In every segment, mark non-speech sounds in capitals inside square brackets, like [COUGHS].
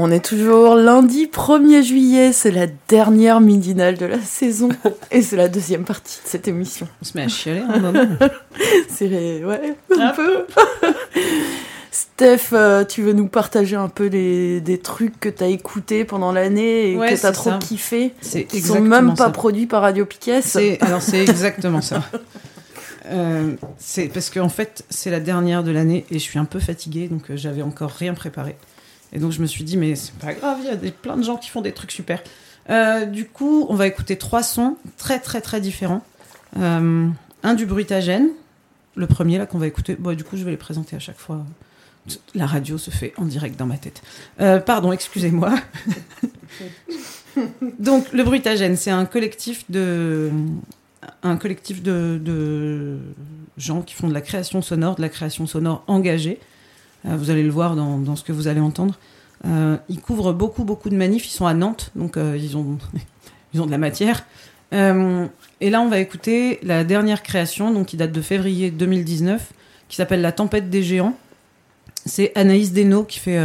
On est toujours lundi 1er juillet, c'est la dernière midinale de la saison [LAUGHS] et c'est la deuxième partie de cette émission. On se met à chialer un moment. [LAUGHS] c'est ouais, un peu. [LAUGHS] Steph, euh, tu veux nous partager un peu les, des trucs que tu as écoutés pendant l'année et que tu as trop kiffé C'est Qui sont même pas produits par Radio Piquet Alors c'est exactement ça. Euh, c'est parce qu'en fait c'est la dernière de l'année et je suis un peu fatiguée donc euh, j'avais encore rien préparé. Et donc je me suis dit, mais c'est pas grave, il y a des, plein de gens qui font des trucs super. Euh, du coup, on va écouter trois sons très très très différents. Euh, un du bruitagène, le premier là qu'on va écouter. Bon, du coup, je vais les présenter à chaque fois. La radio se fait en direct dans ma tête. Euh, pardon, excusez-moi. [LAUGHS] Donc, le bruitagène, c'est un collectif de un collectif de, de, gens qui font de la création sonore, de la création sonore engagée. Euh, vous allez le voir dans, ce que vous allez entendre. Euh, ils couvrent beaucoup, beaucoup de manifs. Ils sont à Nantes, donc euh, ils, ont, [LAUGHS] ils ont de la matière. et là, on va écouter la dernière création, donc qui date de février 2019, qui s'appelle La tempête des géants. C'est Anaïs Desno qui fait,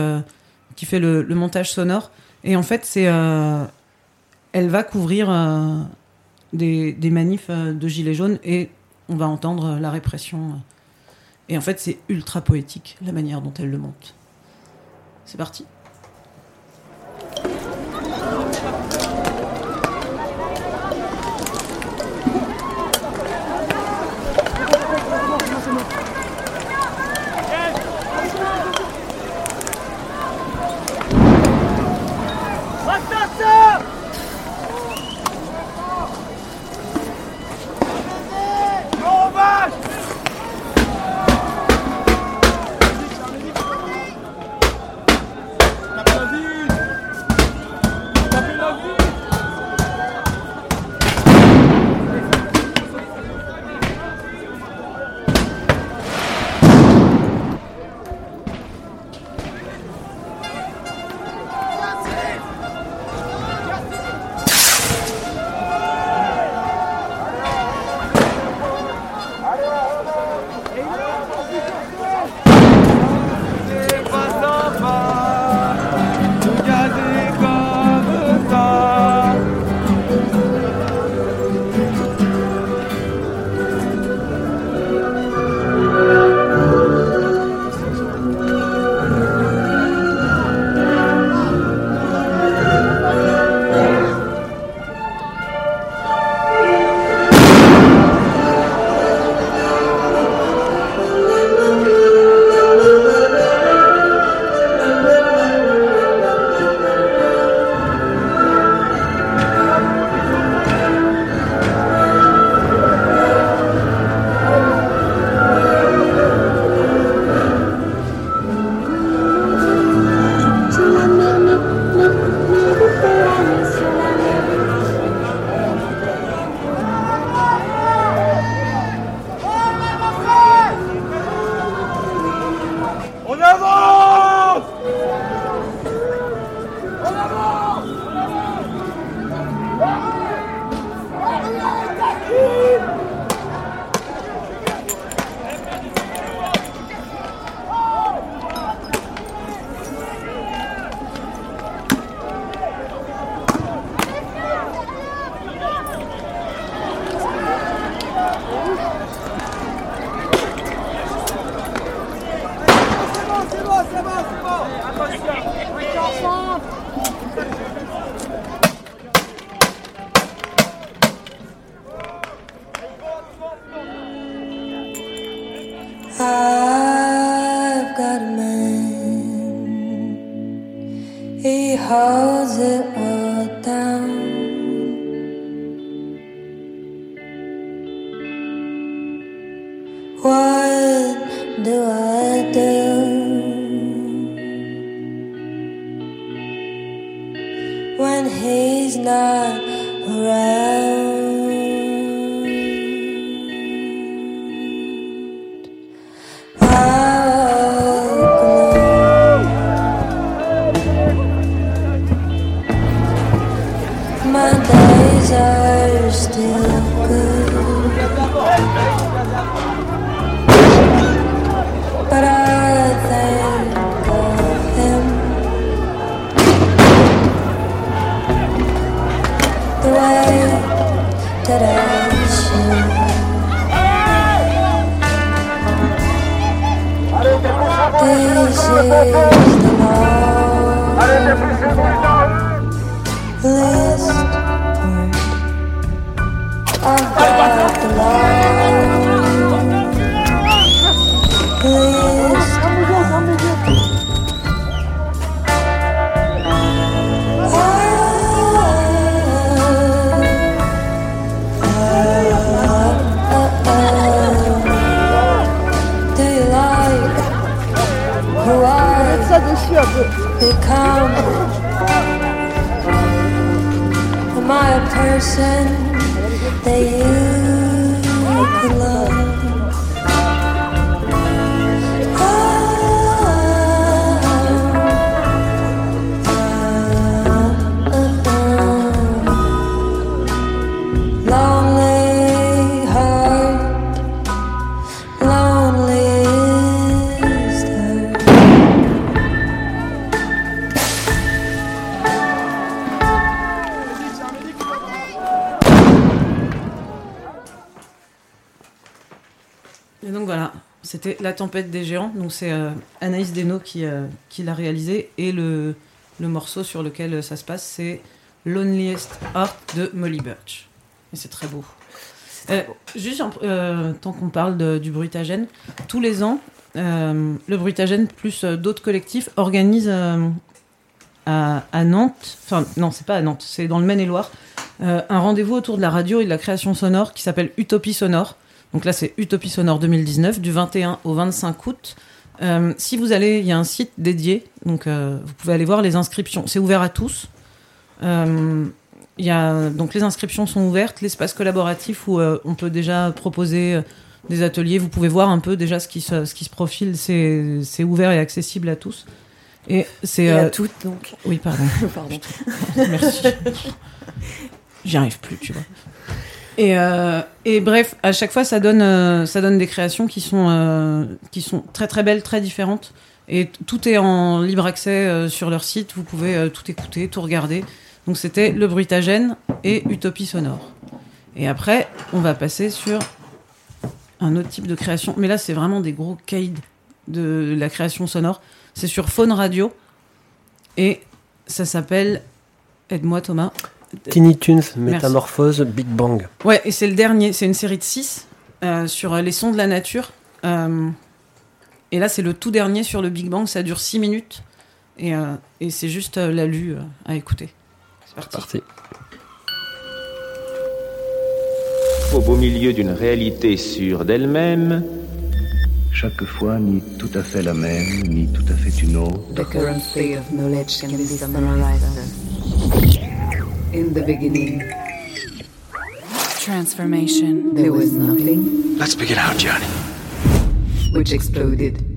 qui fait le, montage sonore. Et en fait, c'est, elle va couvrir des, des, manifs de Gilets jaunes et on va entendre la répression et en fait, c'est ultra poétique la manière dont elle le monte. C'est parti. He's not around. C'était La Tempête des Géants. Donc c'est euh, Anaïs Desno qui, euh, qui l'a réalisé. Et le, le morceau sur lequel euh, ça se passe, c'est Loneliest Heart de Molly Birch. Et c'est très beau. Juste en- tant qu'on parle de- du Brutagène, tous les ans, le Brutagène plus d'autres collectifs organisent à, à Nantes, enfin non, c'est pas à Nantes, c'est dans le Maine-et-Loire, euh, un rendez-vous autour de la radio et de la création sonore qui s'appelle Utopie Sonore. Donc là, c'est Utopie Sonore 2019, du 21 au 25 août. Euh, si vous allez, il y a un site dédié, donc euh, vous pouvez aller voir les inscriptions. C'est ouvert à tous. Euh, il y a, donc les inscriptions sont ouvertes, l'espace collaboratif où on peut déjà proposer des ateliers. Vous pouvez voir un peu déjà ce qui se, ce qui se profile. C'est c'est ouvert et accessible à tous. Et c'est à toutes, donc. oui, pardon. [LAUGHS] Pardon. Merci. J'y arrive plus, tu vois. Et, euh, et bref, à chaque fois, ça donne, euh, ça donne des créations qui sont, euh, qui sont très très belles, très différentes. Et tout est en libre accès sur leur site. Vous pouvez tout écouter, tout regarder. Donc c'était Le Brutagène et Utopie Sonore. Et après, on va passer sur un autre type de création. Mais là, c'est vraiment des gros caïds de la création sonore. C'est sur Faune Radio. Et ça s'appelle. Aide-moi, Thomas. Tiny Toons, Métamorphose, Big Bang. Ouais, et c'est le dernier. C'est une série de 6 sur euh, les sons de la nature. Euh, et là, c'est le tout dernier sur le Big Bang. Ça dure 6 minutes. Et, euh, et c'est juste euh, la lue euh, à écouter. C'est parti. Parti. Au beau milieu d'une réalité sûre d'elle-même, Chaque fois ni tout à fait la même, ni tout à fait une autre. The currency of knowledge can be summarized as In the beginning, Transformation. there was nothing Let's begin our journey. which exploded.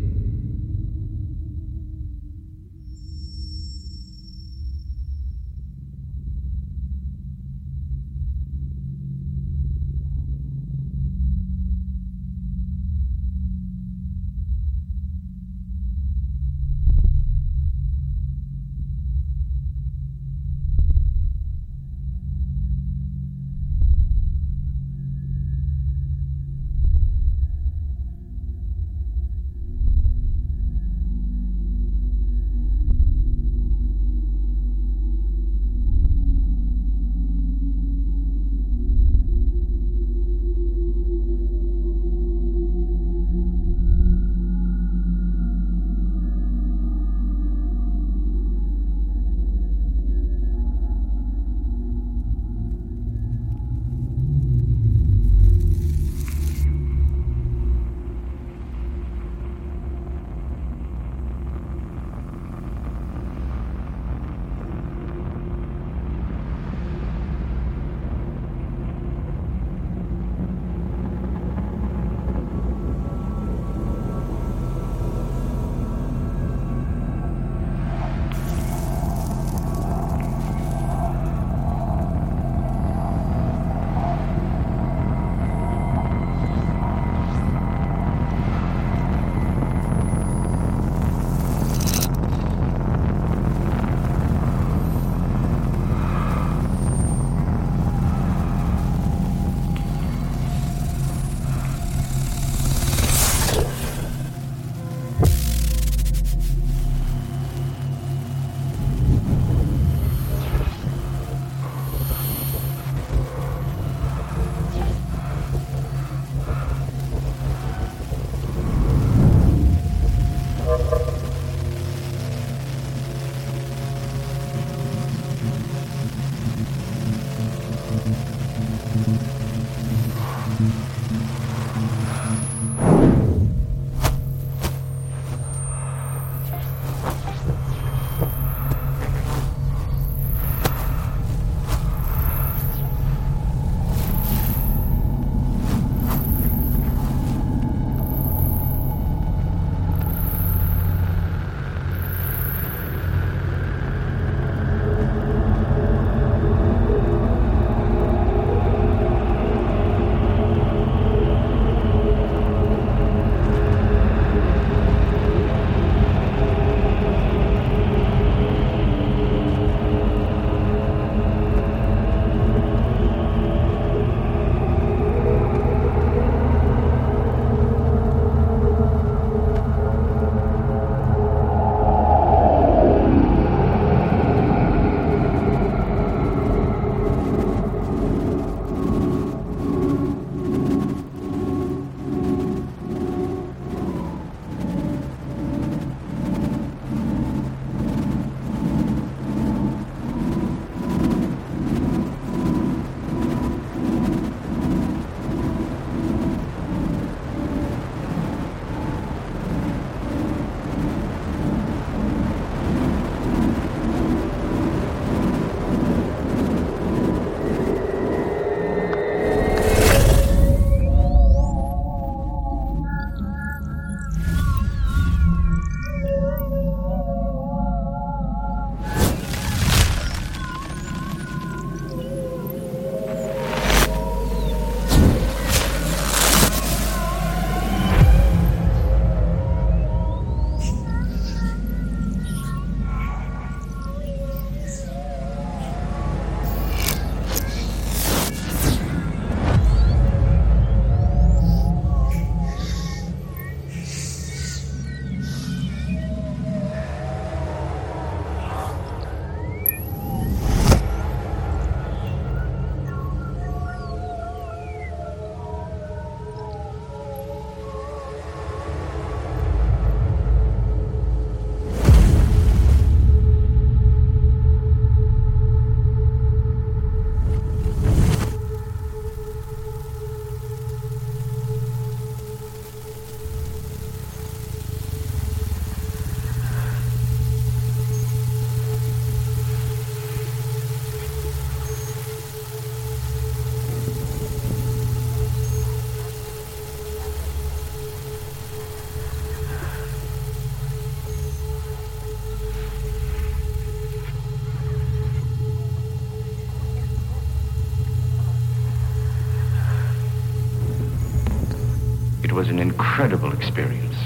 Was an incredible experience.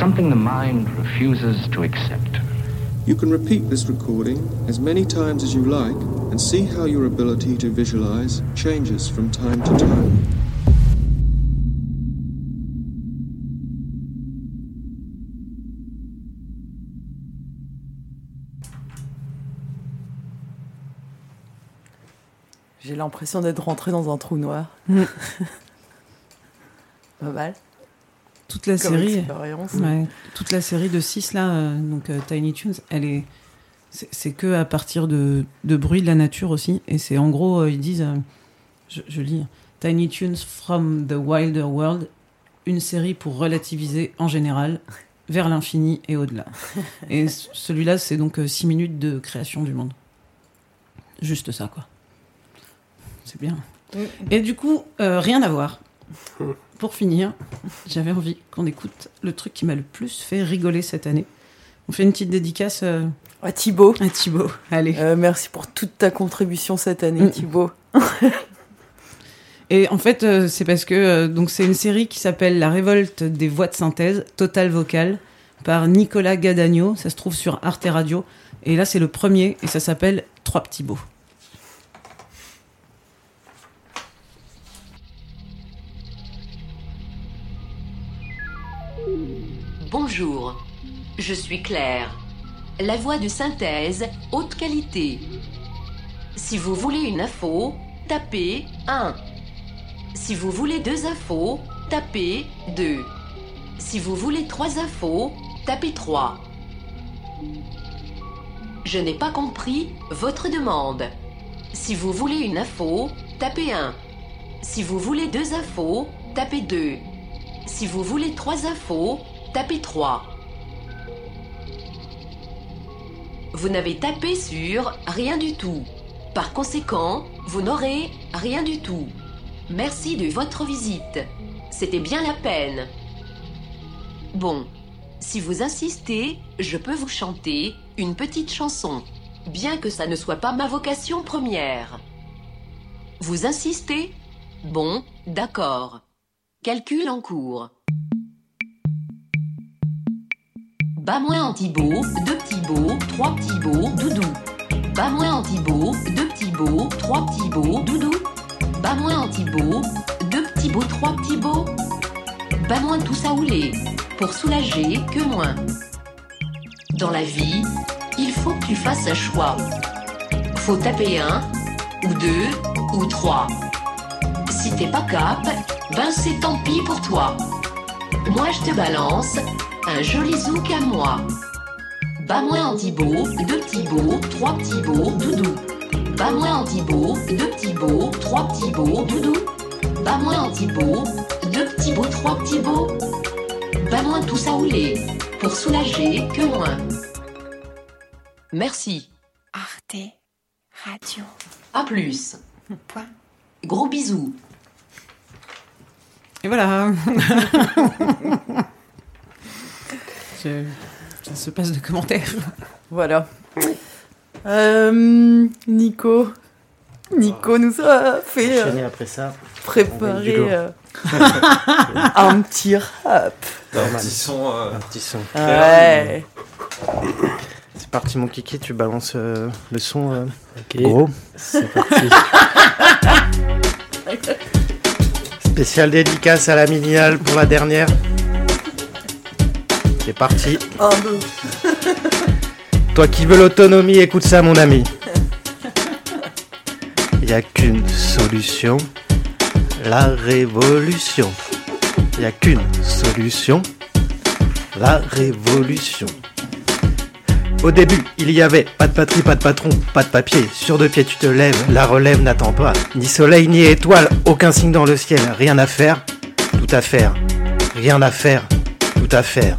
Something the mind refuses to accept. You can repeat this recording as many times as you like and see how your ability to visualize changes from time to time. J'ai l'impression d'être rentré dans un trou noir. Mm. [LAUGHS] Pas mal. Toute la Comme série, expérience. ouais, toute la série de 6 là, euh, donc euh, Tiny Toons, elle est, c'est que à partir de, de bruits de la nature aussi, et c'est en gros euh, ils disent, je, je lis, Tiny Toons from the Wilder World, une série pour relativiser en général vers l'infini et au-delà. [LAUGHS] et celui-là, c'est donc 6 minutes de création du monde. Juste ça quoi. C'est bien. Et du coup, rien à voir. [LAUGHS] Pour finir, j'avais envie qu'on écoute le truc qui m'a le plus fait rigoler cette année. On fait une petite dédicace euh, À Thibaut. à Thibaut. Allez. Euh, merci pour toute ta contribution cette année, Mm. Thibaut. [LAUGHS] Et en fait, euh, c'est parce que donc c'est une série qui s'appelle La révolte des voix de synthèse, Total Vocal, par Nicolas Gadagno. Ça se trouve sur Arte Radio. Et là, c'est le premier et ça s'appelle Trois petits beaux. Je suis Claire, la voix de synthèse haute qualité. Si vous voulez une info, tapez 1. Si vous voulez deux infos, tapez 2. Si vous voulez trois infos, tapez 3. Je n'ai pas compris votre demande. Si vous voulez une info, tapez 1. Si vous voulez deux infos, tapez 2. Si vous voulez trois infos, tapez 3. Vous n'avez tapé sur rien du tout. Par conséquent, vous n'aurez rien du tout. Merci de votre visite. C'était bien la peine. Bon, si vous insistez, je peux vous chanter une petite chanson, bien que ça ne soit pas ma vocation première. Vous insistez? Bon, d'accord. Calcul en cours. Bas moins Antibo, deux petits beaux, trois petits beaux, doudou. Bas moins Antibo, deux petits beaux, trois petits beaux, doudou. Bas moins Antibo, deux petits beaux, trois petits beaux. Bas moins tout ça houlé, pour soulager que moins. Dans la vie, il faut que tu fasses un choix. Faut taper un, ou deux, ou trois. Si t'es pas cap, ben c'est tant pis pour toi. Moi je te balance un joli zouk à moi. Bas moins antibo, deux petits beaux, trois petits beaux, doudou. Bas moins antibo, deux petits beaux, trois petits beaux, doudou. Bas moins antibo, deux petits beaux, trois petits beaux. Bas moins tout ça houlé, pour soulager que moins. Merci. Arte Radio. À plus. Point. Gros bisous. Et voilà. [LAUGHS] Je- Ça se passe de commentaires. [LAUGHS] Voilà. Euh, Nico. Nico nous a fait euh, après ça. Préparer euh, [LAUGHS] un petit rap. Normal. petit son, euh, Un petit son. Ouais. [COUGHS] C'est parti mon kiki, tu balances euh, le son euh, Ok. gros. C'est parti. [LAUGHS] Spécial dédicace à la miniale pour la dernière. C'est parti. [LAUGHS] Toi qui veux l'autonomie, écoute ça mon ami. Il n'y a qu'une solution, la révolution. Il n'y a qu'une solution, la révolution. Au début, il y avait pas de patrie, pas de patron, pas de papier. Sur deux pieds, tu te lèves, la relève n'attend pas. Ni soleil, ni étoile, aucun signe dans le ciel. Rien à faire, tout à faire. Rien à faire, tout à faire.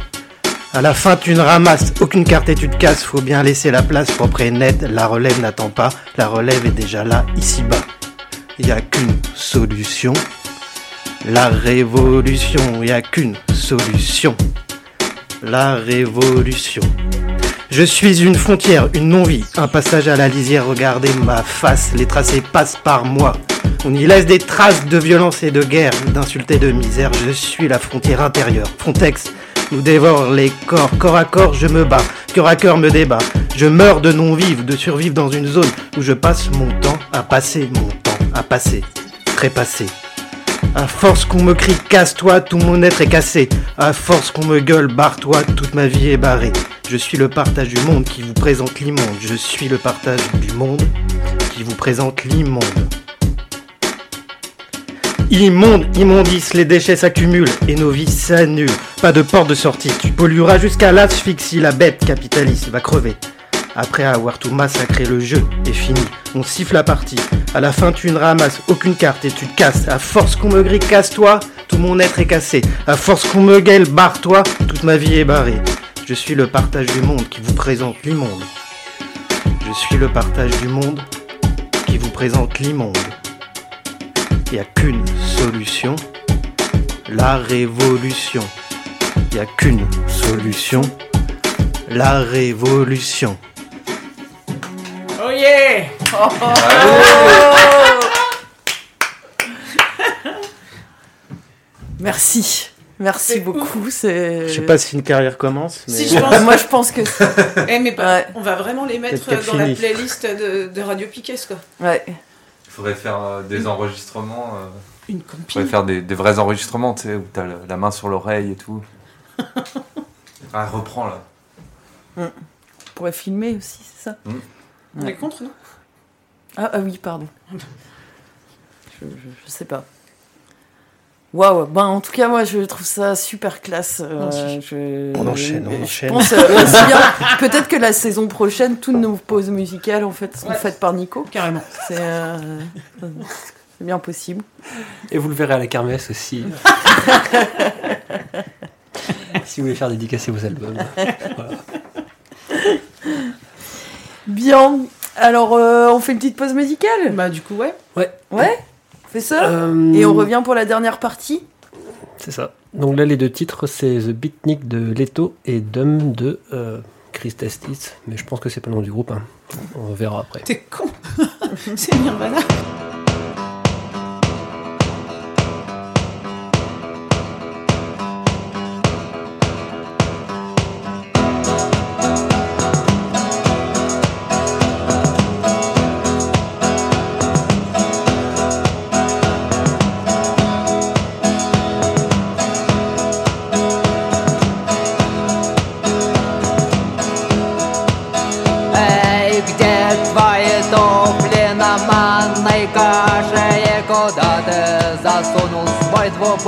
À la fin, tu ne ramasses aucune carte et tu te casses. Faut bien laisser la place propre et nette. La relève n'attend pas. La relève est déjà là, ici-bas. Il n'y a qu'une solution. La révolution. Il n'y a qu'une solution. La révolution. Je suis une frontière, une non-vie, un passage à la lisière. Regardez ma face, les tracés passent par moi. On y laisse des traces de violence et de guerre, d'insultes et de misère. Je suis la frontière intérieure. Frontex nous dévore les corps. Corps à corps, je me bats. Cœur à cœur me débat. Je meurs de non-vivre, de survivre dans une zone où je passe mon temps à passer mon temps à passer. Trépassé. À force qu'on me crie casse-toi, tout mon être est cassé. À force qu'on me gueule barre-toi, toute ma vie est barrée. Je suis le partage du monde qui vous présente l'immonde. Je suis le partage du monde qui vous présente l'immonde. Immonde, immondice, les déchets s'accumulent et nos vies s'annulent. Pas de porte de sortie, tu pollueras jusqu'à l'asphyxie, la bête capitaliste va crever. Après avoir tout massacré, le jeu est fini. On siffle la partie. À la fin, tu ne ramasses aucune carte et tu te casses. À force qu'on me grille, casse-toi, tout mon être est cassé. À force qu'on me gueule, barre-toi, toute ma vie est barrée. Je suis le partage du monde qui vous présente l'immonde. Je suis le partage du monde qui vous présente l'immonde. Il n'y a qu'une solution, la révolution. Il n'y a qu'une solution, la révolution. Oh yeah [LAUGHS] Merci. Merci beaucoup. C'est. Je sais pas si une carrière commence, mais Si, je [LAUGHS] pense. Moi, je pense que. Eh, mais pas- on va vraiment les mettre dans la playlist de, de Radio Piquet, quoi. Ouais. Il faudrait faire euh, des enregistrements. euh, Une Il faudrait faire des, des vrais enregistrements, tu sais, où t'as le- la main sur l'oreille et tout. [LAUGHS] ah, reprends là. On pourrait filmer aussi, c'est ça On est contre, non? Ah, ah oui, pardon. Je, je, je sais pas. Waouh, ben en tout cas moi je trouve ça super classe. euh, je- On enchaîne, on je enchaîne. pense euh. [LAUGHS] Peut-être que la saison prochaine, toutes nos pauses musicales en fait sont Ouais. faites par Nico. Carrément. C'est euh, c'est bien possible. Et vous le verrez à la kermesse aussi. [LAUGHS] [LAUGHS] si vous voulez faire dédicacer vos albums. [LAUGHS] Voilà. Bien. Alors euh, on fait une petite pause musicale? Bah, du coup, ouais. Ouais, Ouais? On fait ça? Euh, Et on revient pour la dernière partie? c'est ça. Donc là, les deux titres, c'est The Beatnik de Leto et Dum de euh, Chris Testis. Mais je pense que c'est pas le nom du groupe. hein. On verra après. T'es con. [LAUGHS] C'est Nirvana.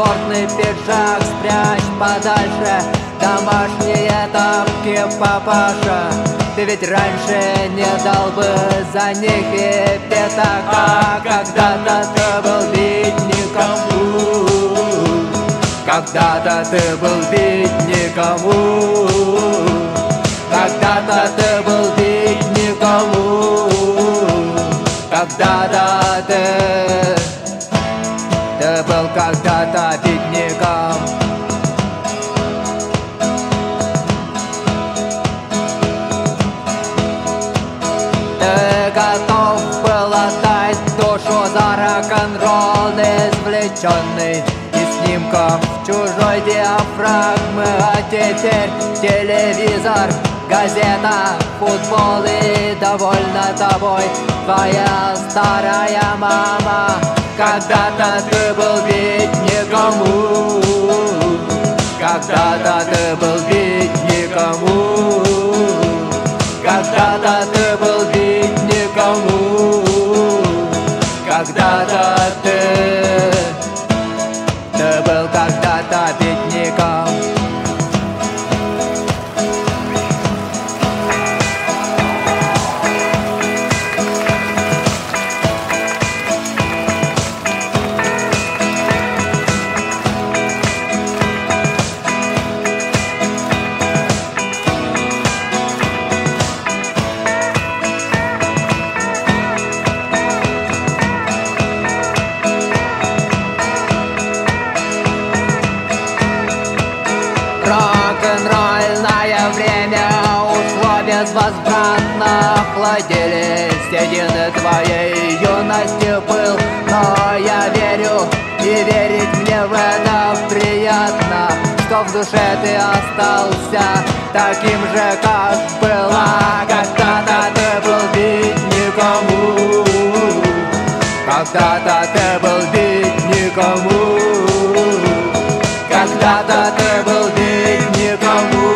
Свой двубортный пиджак? Спрячь подальше домашние тапки, папаша. Ты ведь раньше не дал бы за них и пятака. Когда-то ты был бедником Когда-то ты был бедником когда-то ты был бедником Когда-то ты Ты Извлеченный из снимков чужой диафрагмы А теперь телевизор, газета, футбол И довольна тобой. Твоя старая мама Когда-то ты был бедником у, Когда-то ты был середины твоей юности был Но я верю, и верить мне в это приятно Что в душе ты остался таким же, как была. Когда-то ты был ведь никому Когда-то ты был ведь никому Когда-то ты был ведь никому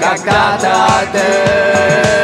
Когда-то ты